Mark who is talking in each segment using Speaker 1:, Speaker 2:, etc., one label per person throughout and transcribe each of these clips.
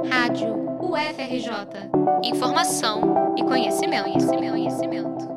Speaker 1: Rádio UFRJ. Informação e conhecimento, conhecimento, conhecimento.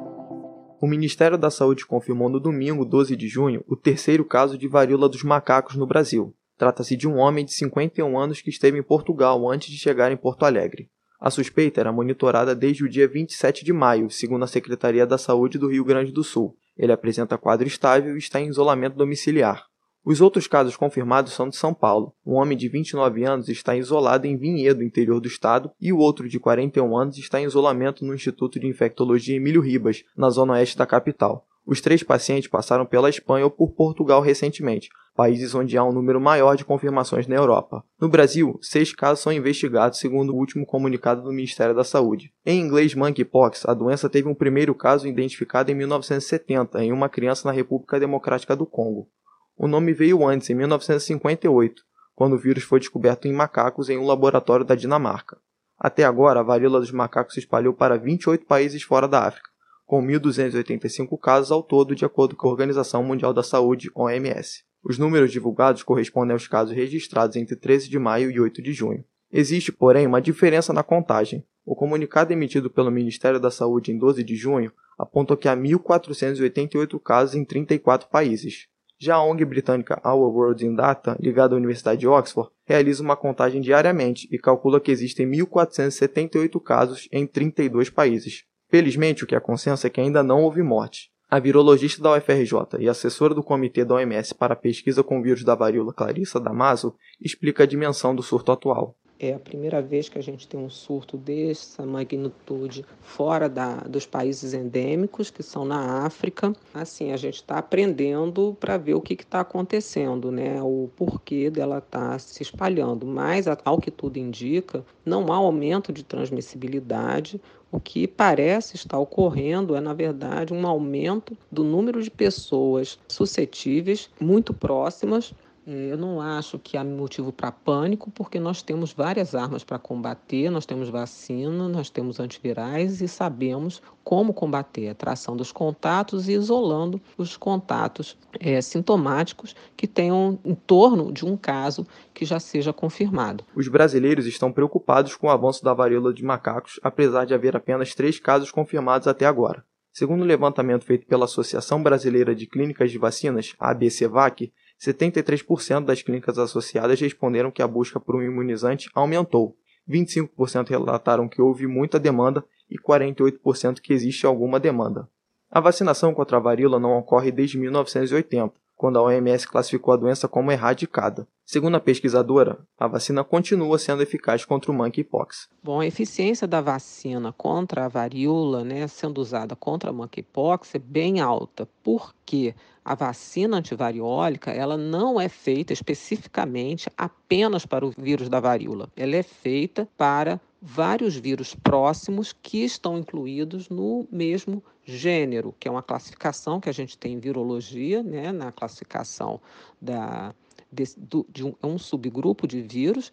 Speaker 2: O Ministério da Saúde confirmou no domingo, 12 de junho, o terceiro caso de varíola dos macacos no Brasil. Trata-se de um homem de 51 anos que esteve em Portugal antes de chegar em Porto Alegre. A suspeita era monitorada desde o dia 27 de maio, segundo a Secretaria da Saúde do Rio Grande do Sul. Ele apresenta quadro estável e está em isolamento domiciliar. Os outros casos confirmados são de São Paulo. Um homem de 29 anos está isolado em Vinhedo, interior do estado, e o outro de 41 anos está em isolamento no Instituto de Infectologia Emílio Ribas, na zona oeste da capital. Os três pacientes passaram pela Espanha ou por Portugal recentemente, países onde há um número maior de confirmações na Europa. No Brasil, seis casos são investigados segundo o último comunicado do Ministério da Saúde. Em inglês monkeypox, a doença teve um primeiro caso identificado em 1970 em uma criança na República Democrática do Congo. O nome veio antes, em 1958, quando o vírus foi descoberto em macacos em um laboratório da Dinamarca. Até agora, a varíola dos macacos se espalhou para 28 países fora da África, com 1.285 casos ao todo, de acordo com a Organização Mundial da Saúde, OMS. Os números divulgados correspondem aos casos registrados entre 13 de maio e 8 de junho. Existe, porém, uma diferença na contagem. O comunicado emitido pelo Ministério da Saúde em 12 de junho aponta que há 1.488 casos em 34 países. Já a ONG britânica Our World in Data, ligada à Universidade de Oxford, realiza uma contagem diariamente e calcula que existem 1.478 casos em 32 países. Felizmente, o que é consenso é que ainda não houve morte. A virologista da UFRJ e assessora do Comitê da OMS para a Pesquisa com o Vírus da Varíola, Clarissa Damaso, explica a dimensão do surto atual.
Speaker 3: É a primeira vez que a gente tem um surto dessa magnitude fora da, dos países endêmicos, que são na África. Assim, a gente está aprendendo para ver o que está acontecendo, né? o porquê dela estar tá se espalhando. Mas, ao que tudo indica, não há aumento de transmissibilidade. O que parece estar ocorrendo é, na verdade, um aumento do número de pessoas suscetíveis, muito próximas eu não acho que há motivo para pânico, porque nós temos várias armas para combater, nós temos vacina, nós temos antivirais e sabemos como combater a tração dos contatos e isolando os contatos é, sintomáticos que tenham em torno de um caso que já seja confirmado.
Speaker 2: Os brasileiros estão preocupados com o avanço da varíola de macacos, apesar de haver apenas três casos confirmados até agora. Segundo o um levantamento feito pela Associação Brasileira de Clínicas de Vacinas, ABCVAC, 73% das clínicas associadas responderam que a busca por um imunizante aumentou. 25% relataram que houve muita demanda e 48% que existe alguma demanda. A vacinação contra a varíola não ocorre desde 1980, quando a OMS classificou a doença como erradicada. Segundo a pesquisadora, a vacina continua sendo eficaz contra o monkeypox.
Speaker 3: Bom, a eficiência da vacina contra a varíola, né, sendo usada contra a monkeypox, é bem alta. Por quê? A vacina antivariólica, ela não é feita especificamente apenas para o vírus da varíola. Ela é feita para vários vírus próximos que estão incluídos no mesmo gênero, que é uma classificação que a gente tem em virologia, né, na classificação da de, de um, é um subgrupo de vírus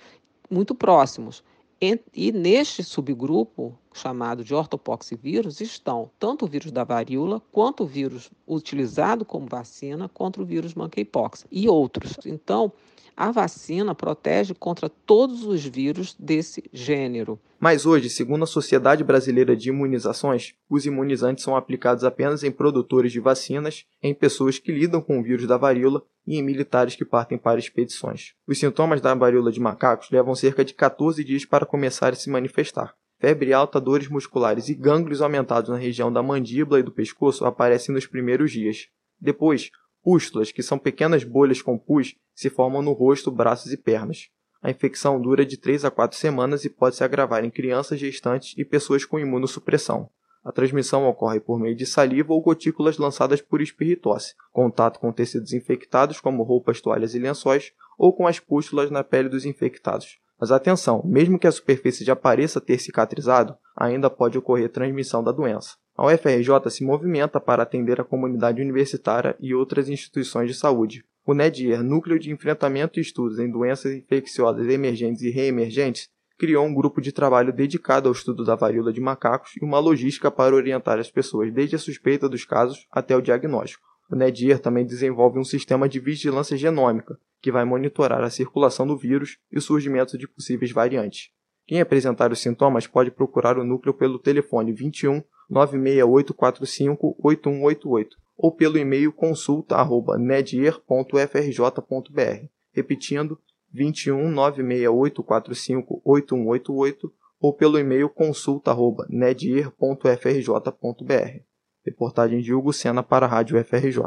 Speaker 3: muito próximos. E, e neste subgrupo, chamado de ortopoxivírus, estão tanto o vírus da varíola, quanto o vírus utilizado como vacina contra o vírus monkeypox e outros. Então, a vacina protege contra todos os vírus desse gênero.
Speaker 2: Mas hoje, segundo a Sociedade Brasileira de Imunizações, os imunizantes são aplicados apenas em produtores de vacinas, em pessoas que lidam com o vírus da varíola e em militares que partem para expedições. Os sintomas da varíola de macacos levam cerca de 14 dias para começar a se manifestar. Febre alta, dores musculares e gânglios aumentados na região da mandíbula e do pescoço aparecem nos primeiros dias. Depois, Pústulas, que são pequenas bolhas com pus, se formam no rosto, braços e pernas. A infecção dura de 3 a 4 semanas e pode se agravar em crianças gestantes e pessoas com imunossupressão. A transmissão ocorre por meio de saliva ou gotículas lançadas por espirritose, contato com tecidos infectados como roupas, toalhas e lençóis, ou com as pústulas na pele dos infectados. Mas atenção, mesmo que a superfície já pareça ter cicatrizado, ainda pode ocorrer transmissão da doença. A UFRJ se movimenta para atender a comunidade universitária e outras instituições de saúde. O NEDIER, Núcleo de Enfrentamento e Estudos em Doenças Infecciosas Emergentes e Reemergentes, criou um grupo de trabalho dedicado ao estudo da varíola de macacos e uma logística para orientar as pessoas desde a suspeita dos casos até o diagnóstico. O NEDIR também desenvolve um sistema de vigilância genômica, que vai monitorar a circulação do vírus e o surgimento de possíveis variantes. Quem apresentar os sintomas pode procurar o núcleo pelo telefone 21 96845 8188 ou pelo e-mail consulta@nedier.frj.br. Repetindo, 21 96845 8188 ou pelo e-mail consulta@nedier.frj.br. Reportagem de Hugo Sena para a Rádio FRJ.